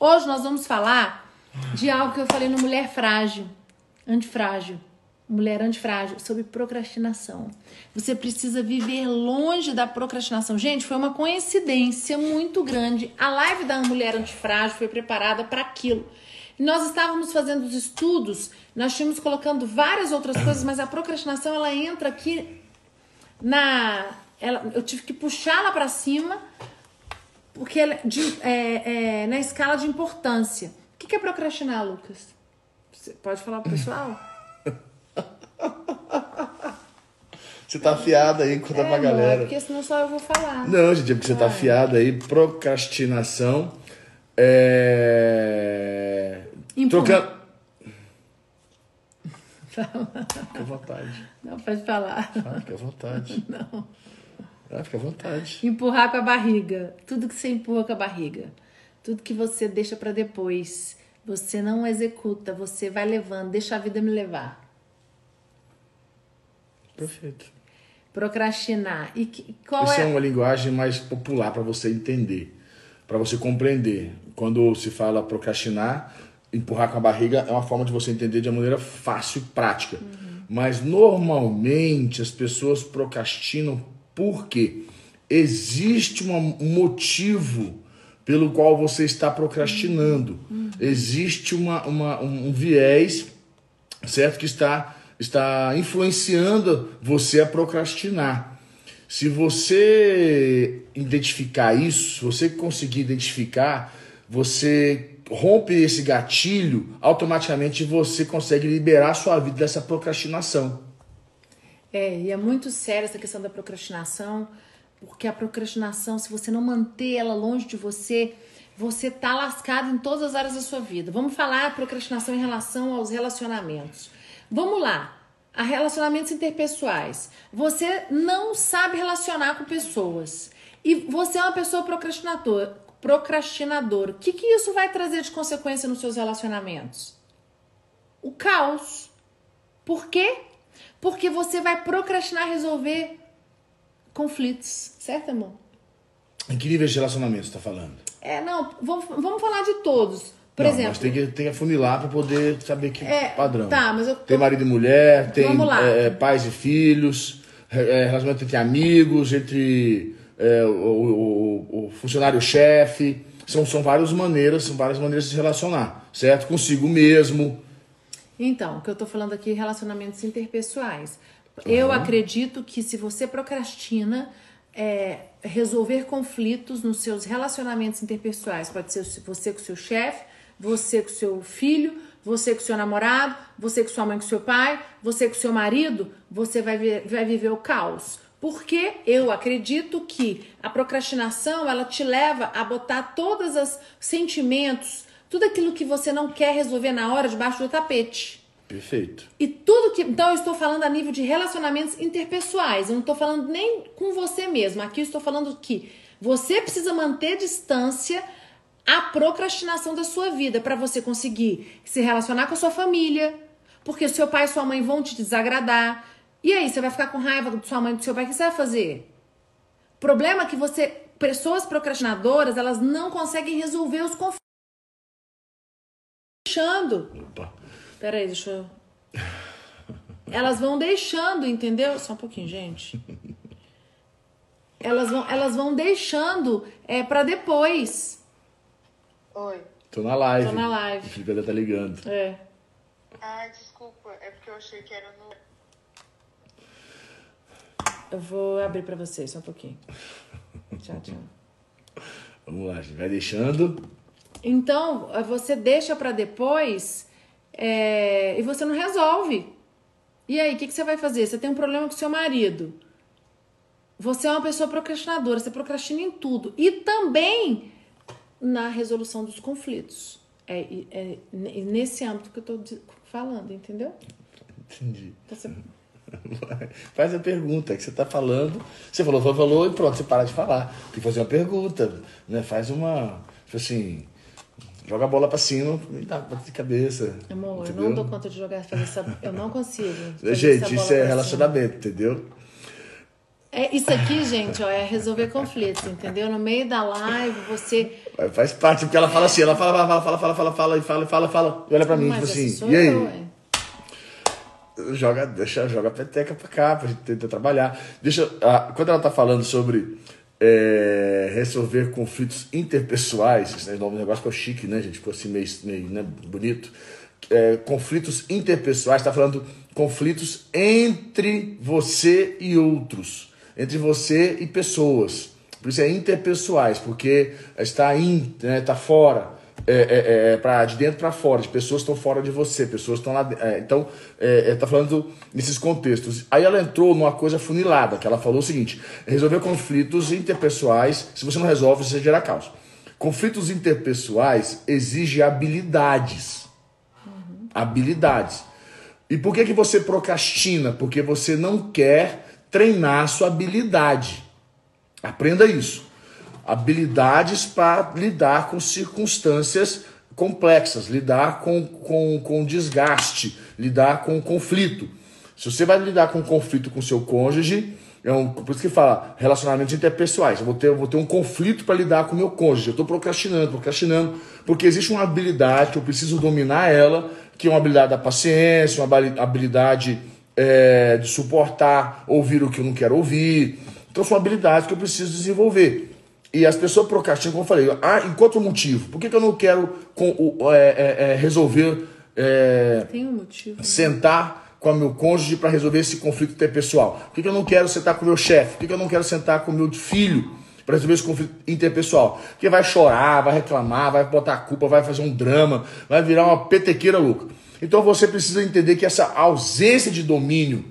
Hoje nós vamos falar de algo que eu falei no Mulher Frágil, Antifrágil. Mulher Antifrágil, sobre procrastinação. Você precisa viver longe da procrastinação. Gente, foi uma coincidência muito grande. A live da Mulher Antifrágil foi preparada para aquilo. Nós estávamos fazendo os estudos, nós tínhamos colocando várias outras coisas, mas a procrastinação ela entra aqui na. Ela, eu tive que puxá-la para cima, porque ela, de, é, é, na escala de importância. O que é procrastinar, Lucas? Você pode falar pro pessoal? Você tá afiada aí, conta é, pra galera. Não, é porque senão só eu vou falar. Não, gente, é porque você tá afiada aí. Procrastinação. É. Trocando. Fica à vontade. Não, pode falar. Ah, fica à vontade. Não. Ah, fica à vontade. Empurrar com a barriga. Tudo que você empurra com a barriga. Tudo que você deixa para depois. Você não executa, você vai levando, deixa a vida me levar. Perfeito. Procrastinar. E que, qual Isso é... é uma linguagem mais popular para você entender, para você compreender. Quando se fala procrastinar, empurrar com a barriga é uma forma de você entender de uma maneira fácil e prática. Uhum. Mas normalmente as pessoas procrastinam porque existe um motivo pelo qual você está procrastinando. Uhum. Existe uma, uma, um viés, certo? Que está, está influenciando você a procrastinar. Se você identificar isso, se você conseguir identificar, você rompe esse gatilho, automaticamente você consegue liberar sua vida dessa procrastinação. É, e é muito séria essa questão da procrastinação, porque a procrastinação, se você não manter ela longe de você, você tá lascado em todas as áreas da sua vida. Vamos falar procrastinação em relação aos relacionamentos. Vamos lá. A relacionamentos interpessoais. Você não sabe relacionar com pessoas. E você é uma pessoa procrastinador, procrastinador. O que, que isso vai trazer de consequência nos seus relacionamentos? O caos. Por quê? Porque você vai procrastinar resolver conflitos, certo, amor? Em que nível de relacionamento você está falando? É, não, vamos, vamos falar de todos. Por não, exemplo. Mas tem que, tem que afunilar para poder saber que é, padrão. Tá, mas eu. Tem marido e mulher, tem é, pais e filhos, é, relacionamento entre amigos, entre é, o, o, o funcionário-chefe. São, são várias maneiras, são várias maneiras de se relacionar, certo? Consigo mesmo. Então, o que eu tô falando aqui é relacionamentos interpessoais. Uhum. Eu acredito que se você procrastina é, resolver conflitos nos seus relacionamentos interpessoais, pode ser você com seu chefe, você com seu filho, você com seu namorado, você com sua mãe, com seu pai, você com seu marido, você vai, ver, vai viver o caos. Porque eu acredito que a procrastinação ela te leva a botar todos os sentimentos, tudo aquilo que você não quer resolver na hora debaixo do tapete. Perfeito. E tudo que. Então, eu estou falando a nível de relacionamentos interpessoais. Eu não estou falando nem com você mesmo. Aqui eu estou falando que você precisa manter distância a procrastinação da sua vida para você conseguir se relacionar com a sua família. Porque seu pai e sua mãe vão te desagradar. E aí, você vai ficar com raiva de sua mãe e do seu pai, o que você vai fazer? Problema é que você. Pessoas procrastinadoras, elas não conseguem resolver os conflitos. Deixando. Opa. Peraí, deixa eu. Elas vão deixando, entendeu? Só um pouquinho, gente. Elas vão, elas vão deixando é, para depois. Oi. Tô na live. Tô na live. O Felipe ainda tá ligando. É. Ah, desculpa. É porque eu achei que era no. Eu vou abrir para vocês só um pouquinho. Tchau, tchau. Vamos lá, gente. Vai deixando. Então, você deixa para depois é, e você não resolve. E aí, o que, que você vai fazer? Você tem um problema com seu marido. Você é uma pessoa procrastinadora, você procrastina em tudo. E também na resolução dos conflitos. É, é, nesse âmbito que eu tô falando, entendeu? Entendi. Então, você... Faz a pergunta que você está falando. Você falou, falou, falou e pronto, você para de falar. Tem que fazer uma pergunta, né? Faz uma. Tipo assim. Joga a bola pra cima e dá bate de cabeça. Amor, entendeu? eu não dou conta de jogar, fazer essa. Eu não consigo. Gente, isso é relacionamento, cima. entendeu? É, isso aqui, gente, ó, é resolver conflitos, entendeu? No meio da live, você. Faz parte, porque ela fala assim, ela fala, fala, fala, fala, fala, fala, e fala, fala, fala, e olha pra mim, Mas tipo assim, sou e aí? eu, joga, deixa, joga a peteca pra cá, pra gente tentar trabalhar. Deixa, ah, quando ela tá falando sobre é, resolver conflitos interpessoais, esse nome do negócio ficou chique, né, gente? Ficou assim meio, meio né, bonito. É, conflitos interpessoais, tá falando conflitos entre você e outros, entre você e pessoas. Por isso é interpessoais, porque está in, né, tá fora é, é, é, pra, de dentro para fora, de pessoas que estão fora de você, pessoas que estão lá. é, então, é, é, tá falando nesses contextos. Aí ela entrou numa coisa funilada, que ela falou o seguinte: resolver conflitos interpessoais, se você não resolve, você gera caos. Conflitos interpessoais exigem habilidades. Habilidades. E por que, que você procrastina? Porque você não quer treinar a sua habilidade. Aprenda isso. Habilidades para lidar com circunstâncias complexas, lidar com, com, com desgaste, lidar com conflito. Se você vai lidar com conflito com seu cônjuge, é um, por isso que fala relacionamentos interpessoais. Eu vou ter, eu vou ter um conflito para lidar com meu cônjuge. Eu estou procrastinando, procrastinando, porque existe uma habilidade que eu preciso dominar ela, que é uma habilidade da paciência, uma habili- habilidade é, de suportar, ouvir o que eu não quero ouvir. Então são habilidades que eu preciso desenvolver. E as pessoas procrastinam, como eu falei, ah, enquanto o motivo. Por que, que eu não quero com, o- é, é, é, resolver, é, Tem um motivo. né? sentar com o meu cônjuge para resolver esse conflito interpessoal? Por que, que eu não quero sentar com o meu chefe? Por que, que eu não quero sentar com o meu filho para resolver esse conflito interpessoal? Porque vai chorar, vai reclamar, vai botar a culpa, vai fazer um drama, vai virar uma petequeira louca. Então você precisa entender que essa ausência de domínio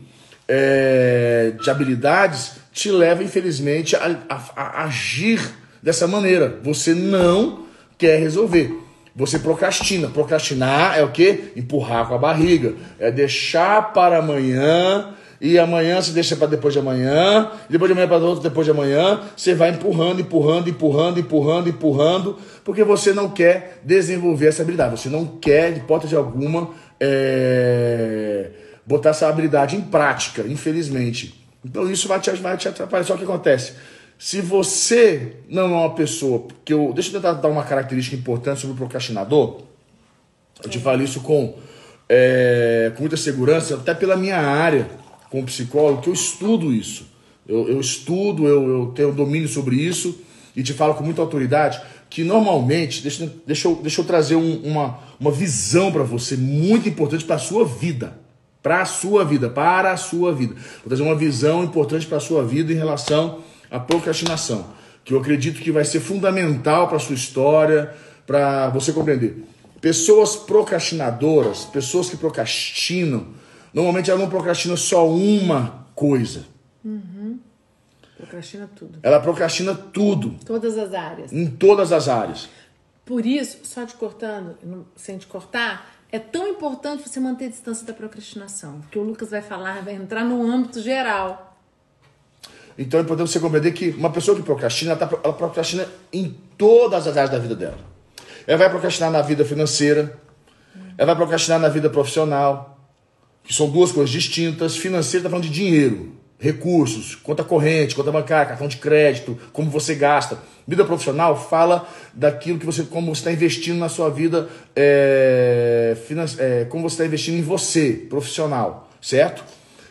é, de habilidades te leva, infelizmente, a, a- a agir dessa maneira. Você não quer resolver. Você procrastina. Procrastinar é o quê? Empurrar com a barriga. É deixar para amanhã. E amanhã você deixa para depois de amanhã. Depois de amanhã para outro, depois de amanhã. Você vai empurrando, empurrando, empurrando, empurrando, empurrando. Porque você não quer desenvolver essa habilidade. Você não quer, de hipótese alguma, é, botar essa habilidade em prática, infelizmente. Então isso vai te, vai te atrapalhar. Só que acontece. Se você não é uma pessoa. Que eu, deixa eu tentar dar uma característica importante sobre o procrastinador. Eu te falo isso com, é, com muita segurança, até pela minha área como psicólogo, que eu estudo isso. Eu, eu estudo, eu, eu tenho domínio sobre isso e te falo com muita autoridade que normalmente, deixa, deixa, eu, deixa eu trazer um- uma, uma visão para você muito importante para a sua vida. Para a sua vida, para a sua vida. Vou trazer uma visão importante para a sua vida em relação à procrastinação, que eu acredito que vai ser fundamental para a sua história, para você compreender. Pessoas procrastinadoras, pessoas que procrastinam, normalmente elas não procrastinam só uma coisa. Procrastina tudo. Ela procrastina tudo, Todas as áreas. em todas as áreas. Por isso, só te cortando, sem te cortar, é tão importante você manter a distância da procrastinação. Porque o Lucas vai falar, vai entrar no âmbito geral. Então é importante você compreender que uma pessoa que procrastina, ela, tá, ela procrastina em todas as áreas da vida dela. Ela vai procrastinar na vida financeira, ela vai procrastinar na vida profissional, que são duas coisas distintas. Financeira está falando de dinheiro, recursos, conta corrente, conta bancária, cartão de crédito, como você gasta. Vida profissional fala daquilo que você, como você está investindo na sua vida, é, finan- é, como você está investindo em você, profissional, certo?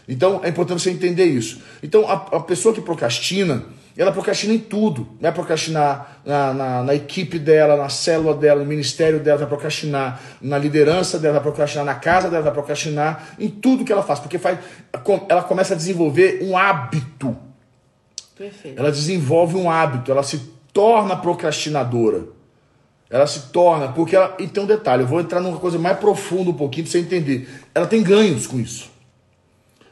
Então é importante você entender isso. Então a, a pessoa que procrastina, ela procrastina em tudo. Vai procrastinar na, na, na equipe dela, na célula dela, no ministério dela, vai procrastinar na liderança dela, vai procrastinar na casa dela, vai procrastinar em tudo que ela faz. Porque faz, ela começa a desenvolver um hábito. Perfeito. Ela desenvolve um hábito, ela se torna procrastinadora. Ela se torna, porque ela. E tem um detalhe, eu vou entrar numa coisa mais profunda um pouquinho pra você entender. Ela tem ganhos com isso.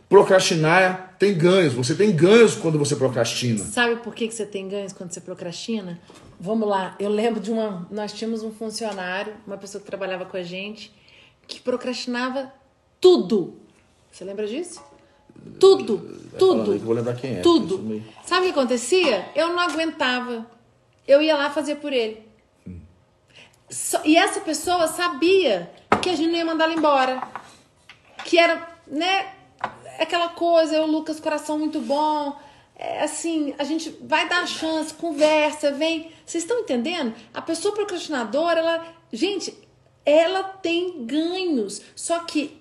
Procrastinar tem ganhos. Você tem ganhos quando você procrastina. Sabe por que, que você tem ganhos quando você procrastina? Vamos lá, eu lembro de uma. Nós tínhamos um funcionário, uma pessoa que trabalhava com a gente, que procrastinava tudo. Você lembra disso? Tudo, falando aí tudo. vou lembrar quem é, Tudo. meio- Sabe o que acontecia? Eu não aguentava. Eu ia lá fazer por ele. Só- e essa pessoa sabia que a gente não ia mandar ela embora. Que era, né? Aquela coisa, eu, Lucas, coração muito bom. é, assim, a gente vai dar chance, conversa, vem. Vocês estão entendendo? A pessoa procrastinadora, ela. Gente, ela tem ganhos. Só que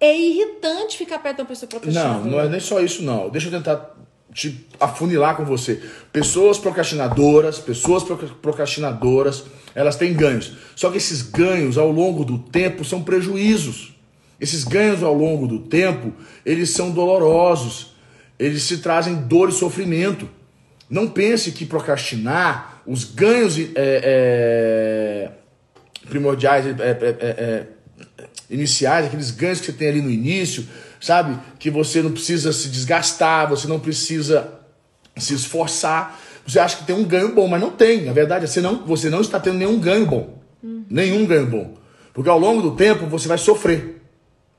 é irritante ficar perto de uma pessoa procrastinadora. Não, não é nem só isso, não. Deixa eu tentar te afunilar com você. Pessoas procrastinadoras, pessoas procrastinadoras, elas têm ganhos. Só que esses ganhos ao longo do tempo são prejuízos. Esses ganhos ao longo do tempo, eles são dolorosos. Eles se trazem dor e sofrimento. Não pense que procrastinar, os ganhos é, é, primordiais, é, iniciais, aqueles ganhos que você tem ali no início, sabe? Que você não precisa se desgastar, você não precisa se esforçar. Você acha que tem um ganho bom, mas não tem. Na verdade, você não, você não está tendo nenhum ganho bom. Uhum. Nenhum ganho bom. Porque ao longo do tempo você vai sofrer.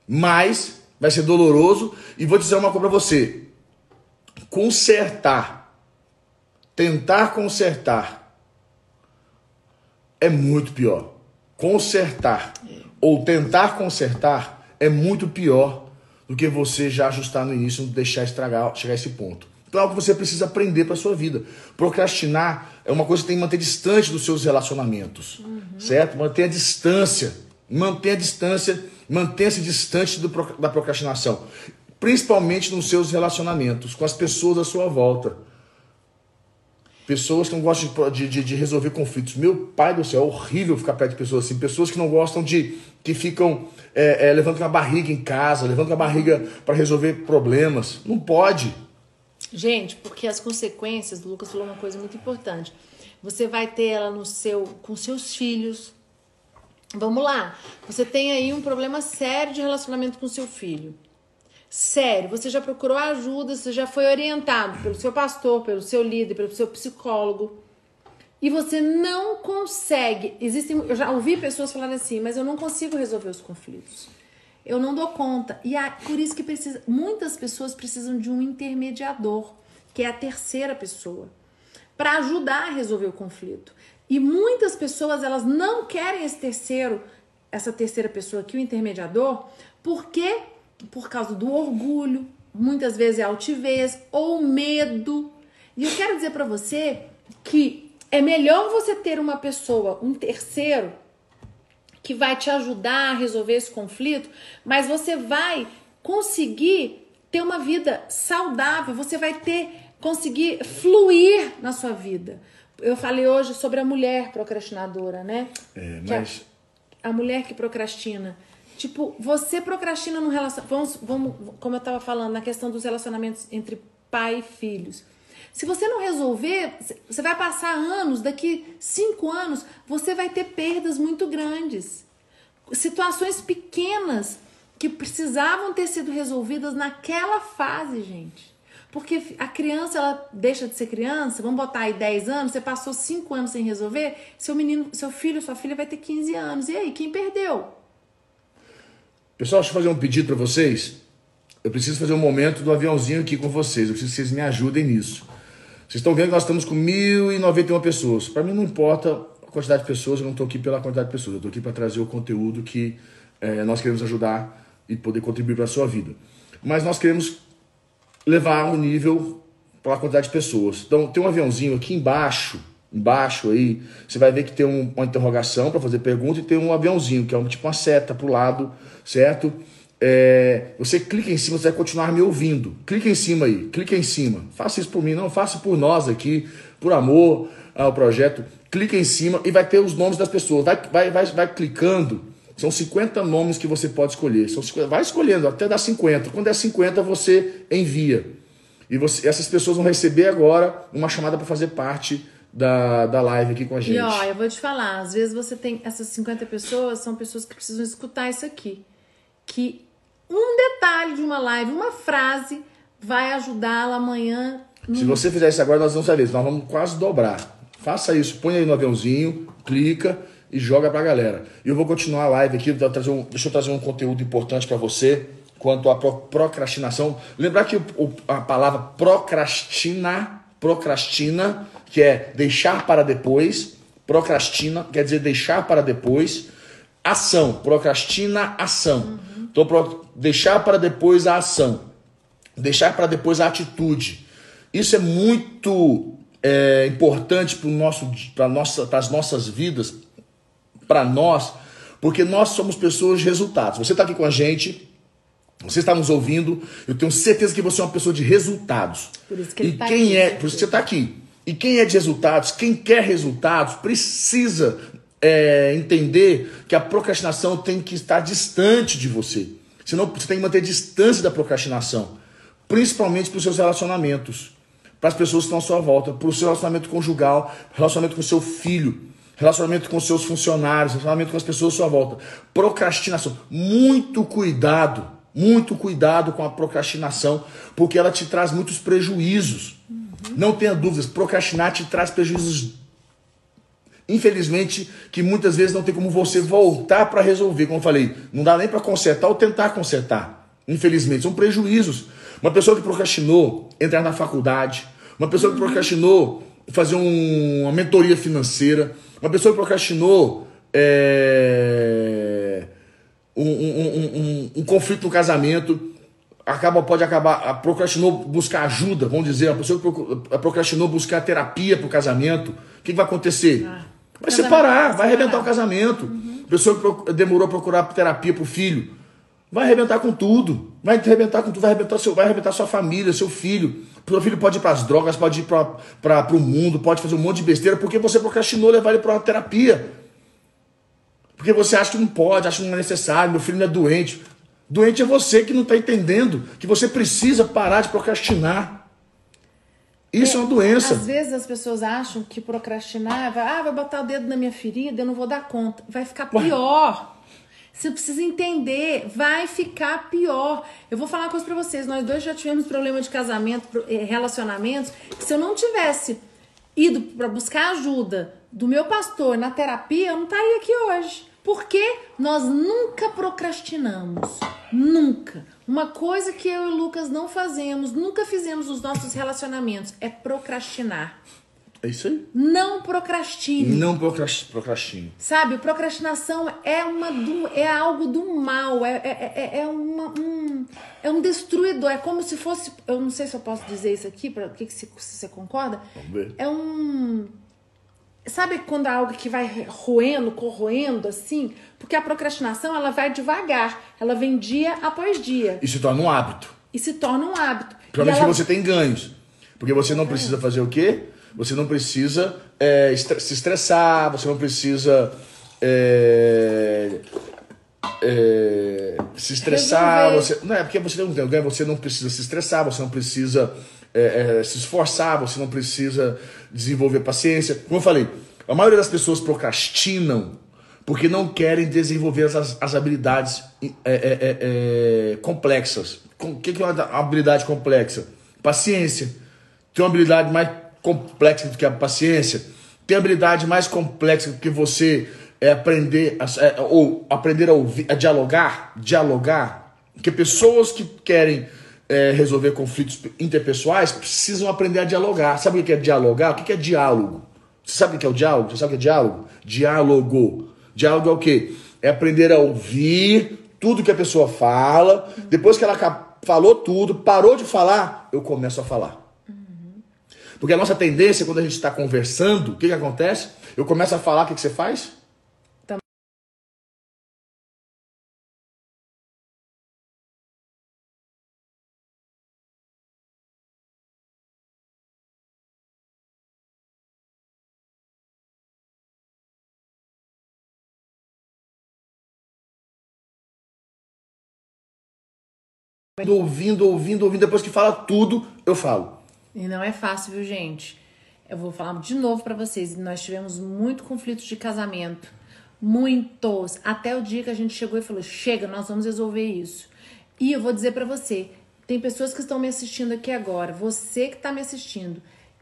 Mas vai ser doloroso. E vou dizer uma coisa para você: consertar, tentar consertar, é muito pior. Consertar ou tentar consertar é muito pior do que você já ajustar no início e deixar estragar, chegar a esse ponto. Então é algo que você precisa aprender para sua vida. Procrastinar é uma coisa que tem que manter distante dos seus relacionamentos, uhum. certo? Manter a distância, manter a distância, mantenha-se distante do, da procrastinação, principalmente nos seus relacionamentos, com as pessoas à sua volta. Pessoas que não gostam de, de, de, resolver conflitos. Meu pai do céu, é horrível ficar perto de pessoas assim. Pessoas que não gostam de. que ficam é, é, a barriga em casa, levando a barriga para resolver problemas. Não pode. Gente, porque as consequências, o Lucas falou uma coisa muito importante. Você vai ter ela no seu, com seus filhos. Vamos lá. Você tem aí um problema sério de relacionamento com seu filho. Sério, você já procurou ajuda, você já foi orientado pelo seu pastor, pelo seu líder, pelo seu psicólogo. E você não consegue. Existem, eu já ouvi pessoas falarem assim, mas eu não consigo resolver os conflitos. Eu não dou conta. E é por isso que precisa, muitas pessoas precisam de um intermediador, que é a terceira pessoa, para ajudar a resolver o conflito. E muitas pessoas elas não querem esse terceiro, essa terceira pessoa aqui, o intermediador, porque por causa do orgulho, muitas vezes é altivez ou medo. E eu quero dizer para você que é melhor você ter uma pessoa, um terceiro, que vai te ajudar a resolver esse conflito, mas você vai conseguir ter uma vida saudável, você vai ter conseguir fluir na sua vida. Eu falei hoje sobre a mulher procrastinadora, né? É, mas a, a mulher que procrastina. Tipo, você procrastina no relacionamento. Vamos, vamos, como eu estava falando, na questão dos relacionamentos entre pai e filhos. Se você não resolver, você vai passar anos, daqui cinco anos, você vai ter perdas muito grandes. Situações pequenas que precisavam ter sido resolvidas naquela fase, gente. Porque a criança, ela deixa de ser criança, vamos botar aí 10 anos, você passou 5 anos sem resolver, seu menino, seu filho, sua filha vai ter 15 anos. E aí, quem perdeu? Pessoal, deixa eu fazer um pedido para vocês. Eu preciso fazer um momento do aviãozinho aqui com vocês. Eu preciso que vocês me ajudem nisso. Vocês estão vendo que nós estamos com 1.091 pessoas. Para mim não importa a quantidade de pessoas, eu não estou aqui pela quantidade de pessoas. Eu estou aqui para trazer o conteúdo que é, nós queremos ajudar e poder contribuir para a sua vida. Mas nós queremos levar um nível para a quantidade de pessoas. Então tem um aviãozinho aqui embaixo embaixo aí, você vai ver que tem um, uma interrogação para fazer pergunta e tem um aviãozinho, que é um, tipo uma seta para o lado, certo? É, você clica em cima, você vai continuar me ouvindo. Clica em cima aí, clica em cima. Faça isso por mim, não faça por nós aqui, por amor ao projeto. Clica em cima e vai ter os nomes das pessoas. Vai, vai, vai, vai clicando. São 50 nomes que você pode escolher. São 50, vai escolhendo até dar 50. Quando é 50, você envia. E você, essas pessoas vão receber agora uma chamada para fazer parte da, da live aqui com a gente. E ó, eu vou te falar, às vezes você tem essas 50 pessoas, são pessoas que precisam escutar isso aqui. Que um detalhe de uma live, uma frase, vai ajudá-la amanhã. No... Se você fizer isso agora, nós vamos saber, nós vamos quase dobrar. Faça isso, põe aí no aviãozinho, clica e joga pra galera. E eu vou continuar a live aqui, trazer um, deixa eu trazer um conteúdo importante para você quanto à procrastinação. Lembrar que o, a palavra procrastina, procrastina que é deixar para depois, procrastina, quer dizer deixar para depois, ação, procrastina, ação. Uhum. Então, deixar para depois a ação, deixar para depois a atitude. Isso é muito é, importante para nosso, nossa, as nossas vidas, para nós, porque nós somos pessoas de resultados. Você está aqui com a gente, você está nos ouvindo, eu tenho certeza que você é uma pessoa de resultados. Por isso que ele e tá quem aqui, é, né? por isso que você está aqui. E quem é de resultados, quem quer resultados, precisa é, entender que a procrastinação tem que estar distante de você. Senão você tem que manter distância da procrastinação, principalmente para os seus relacionamentos, para as pessoas que estão à sua volta, para o seu relacionamento conjugal, relacionamento com o seu filho, relacionamento com seus funcionários, relacionamento com as pessoas à sua volta. Procrastinação. Muito cuidado, muito cuidado com a procrastinação, porque ela te traz muitos prejuízos. Não tenha dúvidas, procrastinar te traz prejuízos Infelizmente, que muitas vezes não tem como você voltar para resolver. Como eu falei, não dá nem para consertar ou tentar consertar. Infelizmente, são prejuízos. Uma pessoa que procrastinou entrar na faculdade, uma pessoa que procrastinou fazer um- uma mentoria financeira, uma pessoa que procrastinou é, um, um- um- um- conflito no casamento, acaba, pode acabar, procrastinou buscar ajuda, vamos dizer, a pessoa que procrastinou buscar terapia para o casamento, o que, que vai acontecer? vai casamento separar, vai vai arrebentar o casamento. A pessoa que demorou a procurar terapia para o filho, vai arrebentar com tudo. Vai arrebentar com tudo, vai arrebentar, seu, vai arrebentar sua família, seu filho. Seu filho pode ir para as drogas, pode ir para o mundo, pode fazer um monte de besteira, porque você procrastinou levar ele para uma terapia. Porque você acha que não pode, acha que não é necessário, meu filho não é doente. Doente é você que não está entendendo que você precisa parar de procrastinar. Isso é, uma doença. Às vezes as pessoas acham que procrastinar, vai, ah, vai botar o dedo na minha ferida, eu não vou dar conta. Vai ficar pior. Você precisa entender, vai ficar pior. Eu vou falar uma coisa pra vocês, nós dois já tivemos problema de casamento, eh, relacionamentos, se eu não tivesse ido pra buscar ajuda do meu pastor na terapia, eu não estaria aqui hoje. Porque nós nunca procrastinamos. Nunca. Uma coisa que eu e o Lucas não fazemos, nunca fizemos nos nossos relacionamentos, é procrastinar. É isso aí. Não procrastine. Não procras- procrastine. Sabe, procrastinação é uma do, é algo do mal, é, é, é, é uma, um, é um destruidor, é como se fosse, eu não sei se eu posso dizer isso aqui, para que, que se, se você concorda? Vamos ver. É um sabe quando é algo que vai roendo, corroendo assim? Porque a procrastinação ela vai devagar, ela vem dia após dia E se torna um hábito. e se torna um hábito. E Principalmente ela- que você tem ganhos. Porque você não precisa fazer o quê? Você não precisa é, estre- se estressar, você não precisa é, é, se estressar. Você, não é porque você não tem ganho, você não precisa se estressar, você não precisa é, é, se esforçar, você não precisa desenvolver paciência. Como eu falei, a maioria das pessoas procrastinam porque não querem desenvolver as, as habilidades é, complexas. Com- O que que é uma habilidade complexa? Paciência. Tem uma habilidade mais complexa do que a paciência? Tem habilidade mais complexa do que você é, aprender a, é, ou aprender a ouvir, a dialogar, dialogar? Porque pessoas que querem é, resolver conflitos interpessoais precisam aprender a dialogar. Sabe o que é dialogar? O que é diálogo? Você sabe o que é o diálogo? Você sabe o que é diálogo? Diálogo. Diálogo é o quê? É aprender a ouvir tudo que a pessoa fala. Depois que ela falou tudo, parou de falar, eu começo a falar. Porque a nossa tendência, quando a gente está conversando, o que, que acontece? Eu começo a falar, o que, que você faz? Ouvindo, ouvindo, ouvindo. Depois que fala tudo, eu falo. E não é fácil, viu, gente? Eu vou falar de novo pra vocês. Nós tivemos muito conflitos de casamento. Muitos. Até o dia que a gente chegou e falou: chega, nós vamos resolver isso. E eu vou dizer pra você: tem pessoas que estão me assistindo aqui agora. Você que tá me assistindo,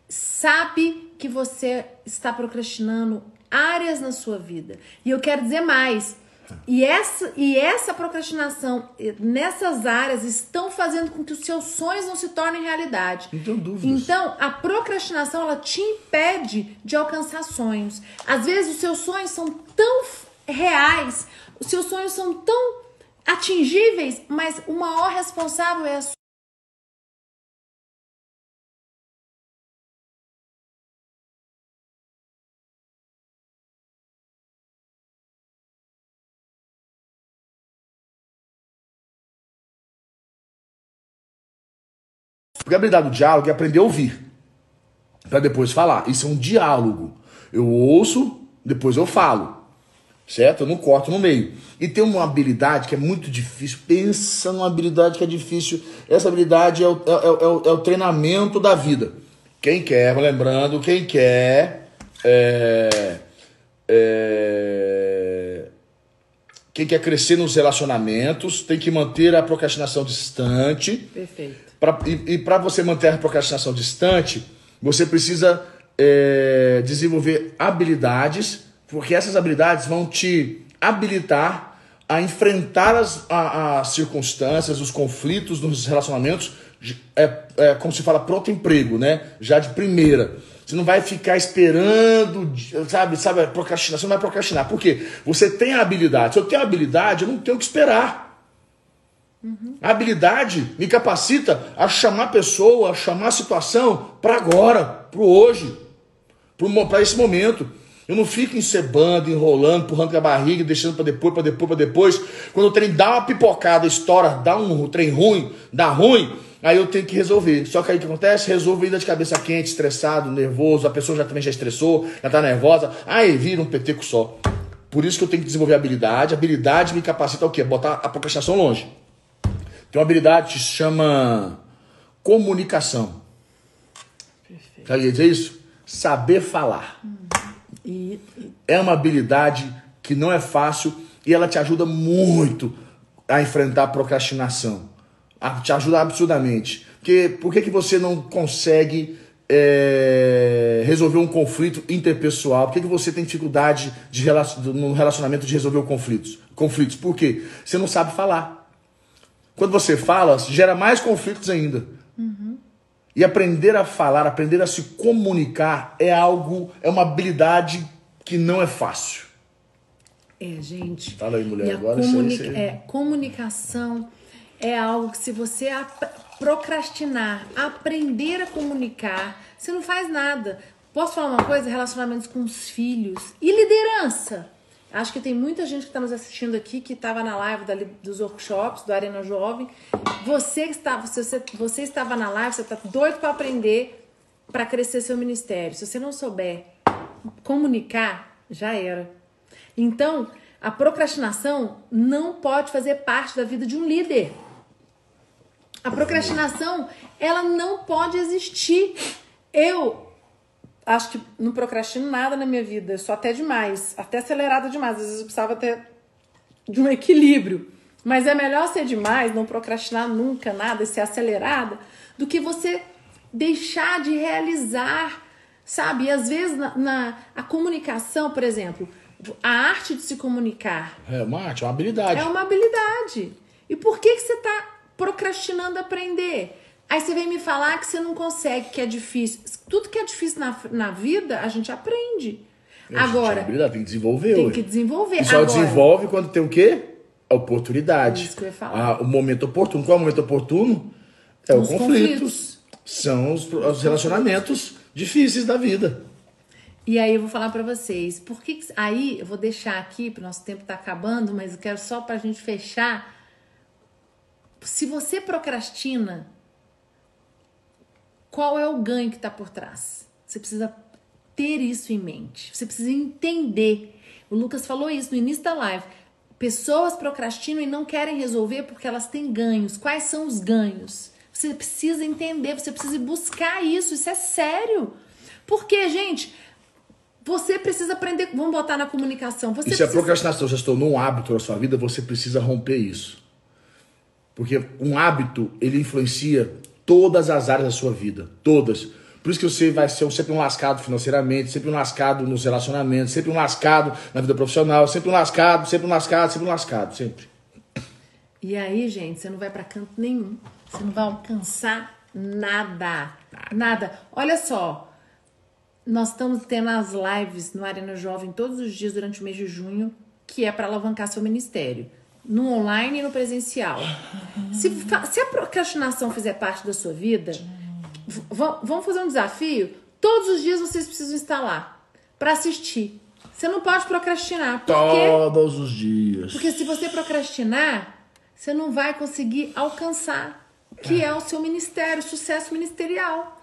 sabe que você está procrastinando áreas na sua vida. E eu quero dizer mais. E essa, e essa procrastinação nessas áreas estão fazendo com que os seus sonhos não se tornem realidade. Tenho dúvidas. Então, a procrastinação ela te impede de alcançar sonhos. Às vezes os seus sonhos são tão reais, os seus sonhos são tão atingíveis, mas o maior responsável é a Porque a habilidade do diálogo é aprender a ouvir. Para depois falar. Isso é um diálogo. Eu ouço, depois eu falo. Certo? Eu não corto no meio. E tem uma habilidade que é muito difícil. Pensa numa habilidade que é difícil. Essa habilidade é o, é, é, é o, é treinamento da vida. Quem quer, lembrando, quem quer. É, é, quem quer crescer nos relacionamentos tem que manter a procrastinação distante. Perfeito. Pra, e e para você manter a procrastinação distante, você precisa é, desenvolver habilidades, porque essas habilidades vão te habilitar a enfrentar as, a- as circunstâncias, os conflitos nos relacionamentos, é, é, como se fala, pronto emprego, né? Já de primeira. Você não vai ficar esperando, sabe, sabe, procrastinar. Você não vai procrastinar. Por quê? Você tem a habilidade. Se eu tenho a habilidade, eu não tenho que esperar. A habilidade me capacita a chamar a pessoa, a chamar a situação para agora, para hoje, para esse momento. Eu não fico encebando, enrolando, empurrando com a barriga, deixando para depois, para depois, para depois. Quando o trem dá uma pipocada, estoura, dá um trem ruim, dá ruim, aí eu tenho que resolver. Só que aí o que acontece? Resolvo ainda de cabeça quente, estressado, nervoso, a pessoa já também já estressou, já está nervosa, aí vira um peteco só. Por isso que eu tenho que desenvolver habilidade. Habilidade me capacita o quê? Botar a procrastinação longe. Tem uma habilidade que se chama comunicação. Perfeito. Sabe dizer isso? Saber falar. E, É uma habilidade que não é fácil e ela te ajuda muito a enfrentar a procrastinação. Te ajuda absurdamente. Porque por que, que você não consegue é, resolver um conflito interpessoal? Por que, que você tem dificuldade de relacion- no relacionamento de resolver os conflitos? conflitos? Por quê? Você não sabe falar. Quando você fala, gera mais conflitos ainda. E aprender a falar, aprender a se comunicar é algo, é uma habilidade que não é fácil. é, gente. Fala aí, mulher, E agora isso aí. é, comunicação é algo que se você procrastinar, aprender a comunicar, você não faz nada. Posso falar uma coisa? Relacionamentos com os filhos e liderança. Acho que tem muita gente que está nos assistindo aqui que estava na live da dos workshops do Arena Jovem. Você que estava, você, você estava na live, você está doido para aprender para crescer seu ministério. Se você não souber comunicar, já era. Então, a procrastinação não pode fazer parte da vida de um líder. A procrastinação, ela não pode existir. Eu acho que não procrastino nada na minha vida, sou até demais, até acelerada demais. Às vezes eu precisava até de um equilíbrio. Mas é melhor ser demais, não procrastinar nunca nada e ser acelerada, do que você deixar de realizar, sabe? E às vezes na, na- a comunicação, por exemplo, a arte de se comunicar É uma arte, é uma habilidade. é uma habilidade. E por que, que você tá procrastinando aprender? Aí você vem me falar que você não consegue, que é difícil. Tudo que é difícil na, na vida, a gente aprende. É, gente, é uma Agora, habilidade, tem que desenvolver. tem que desenvolver. E só Agora, desenvolve quando tem o quê? A oportunidade. Isso que eu ia falar. Ah, o momento oportuno. Qual é o momento oportuno? É Os o conflito. conflitos. São os, os relacionamentos difíceis da vida. E aí eu vou falar pra vocês, por que, que aí eu vou deixar aqui, porque o nosso tempo tá acabando, mas eu quero só pra gente fechar. Se você procrastina, qual é o ganho que tá por trás? Você precisa ter isso em mente. Você precisa entender. O Lucas falou isso no início da live. Pessoas procrastinam e não querem resolver porque elas têm ganhos. Quais são os ganhos? Você precisa entender, você precisa buscar isso. Isso é sério. Porque, gente, você precisa aprender. Vamos botar na comunicação. Você E se a precisa... procrastinação já se tornou um hábito na sua vida, você precisa romper isso. Porque um hábito, ele influencia todas as áreas da sua vida. Todas. Por isso que você vai ser sempre um lascado financeiramente, sempre um lascado nos relacionamentos, sempre um lascado na vida profissional, sempre um lascado, sempre um lascado, sempre um lascado, sempre. E aí, gente, você não vai pra canto nenhum. Você não vai alcançar nada. Nada. Olha só. Nós estamos tendo as lives no Arena Jovem todos os dias durante o mês de junho, que é para alavancar seu ministério. No online e no presencial. Se, se a procrastinação fizer parte da sua vida, vamos fazer um desafio? Todos os dias vocês precisam estar lá para assistir. Você não pode procrastinar. Todos os dias. Porque se você procrastinar, você não vai conseguir alcançar. que é o seu ministério, sucesso ministerial.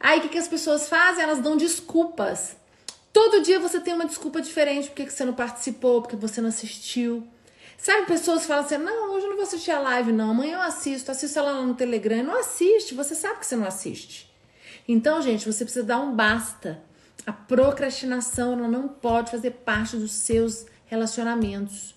Aí o que, que as pessoas fazem? Elas dão desculpas. Todo dia você tem uma desculpa diferente porque que você não participou, porque você não assistiu. Sabe, pessoas falam assim: não, hoje eu não vou assistir a live, não. Amanhã eu assisto, assisto ela lá no Telegram. Não assiste, você sabe que você não assiste. Então, gente, você precisa dar um basta. A procrastinação ela não pode fazer parte dos seus relacionamentos.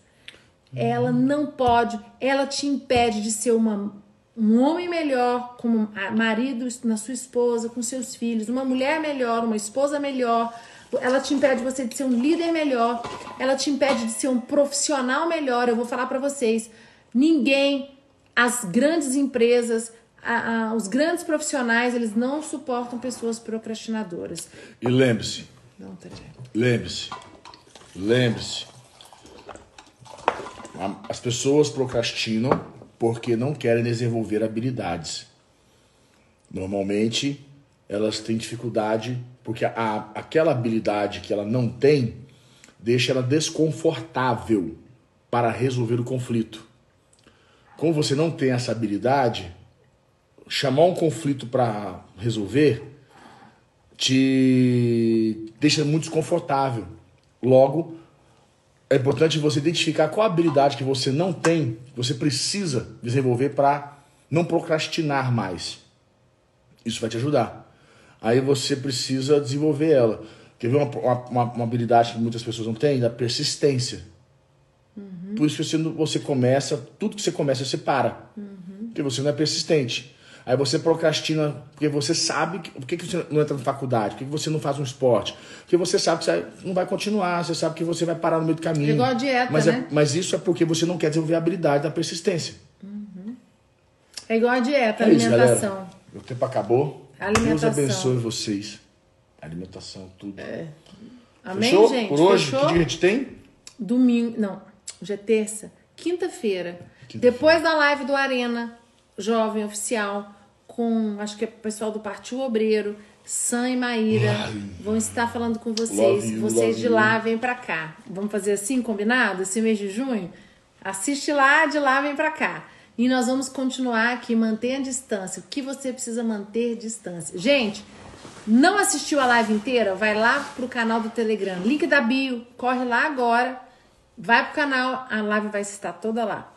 Ela não pode, ela te impede de ser uma, um homem melhor, como marido na sua esposa, com seus filhos, uma mulher melhor, uma esposa melhor, ela te impede você de ser um líder melhor, ela te impede de ser um profissional melhor. Eu vou falar para vocês, ninguém, as grandes empresas, a, a, os grandes profissionais, eles não suportam pessoas procrastinadoras. E lembre-se, lembre-se, lembre-se, as pessoas procrastinam porque não querem desenvolver habilidades. Normalmente, elas têm dificuldade porque a, aquela habilidade que ela não tem deixa ela desconfortável para resolver o conflito. Como você não tem essa habilidade, chamar um conflito para resolver te deixa muito desconfortável. Logo, é importante você identificar qual habilidade que você não tem, que você precisa desenvolver para não procrastinar mais. Isso vai te ajudar aí você precisa desenvolver ela. Quer ver uma, uma, uma habilidade que muitas pessoas não têm? Da persistência. Uhum. Por isso que você, você começa, tudo que você começa, você para. Uhum. Porque você não é persistente. Aí você procrastina porque você sabe que, por que, que você não entra na faculdade, por que, que você não faz um esporte, porque você sabe que você não vai continuar, você sabe que você vai parar no meio do caminho. É igual a dieta, mas, é, né? é, mas isso é porque você não quer desenvolver a habilidade da persistência. Uhum. É igual a dieta, a é alimentação. Isso, o tempo acabou. Alimentação. Deus abençoe vocês. Alimentação, tudo. É. Amém, Fechou? gente? Por hoje, Fechou? que dia a gente tem? Domingo. Não, hoje é terça. Quinta-feira. Quinta Depois da live do Arena Jovem Oficial, com acho que é o pessoal do Partido Obreiro, Sam e Maíra, Ai. vão estar falando com vocês. You, vocês de lá vêm para cá. Vamos fazer assim, combinado? Esse mês de junho? Assiste lá, de lá vem para cá. E nós vamos continuar aqui, manter a distância. O que você precisa manter distância? Gente, não assistiu a live inteira? Vai lá pro canal do Telegram. Link da bio. Corre lá agora. Vai pro canal. A live vai estar toda lá.